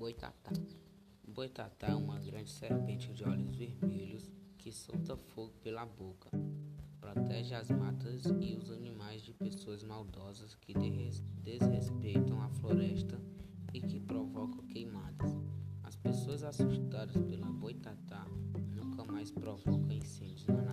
Boitatá. Boitatá é uma grande serpente de olhos vermelhos que solta fogo pela boca. Protege as matas e os animais de pessoas maldosas que desrespeitam a floresta e que provocam queimadas. As pessoas assustadas pela boitatá nunca mais provocam incêndios na.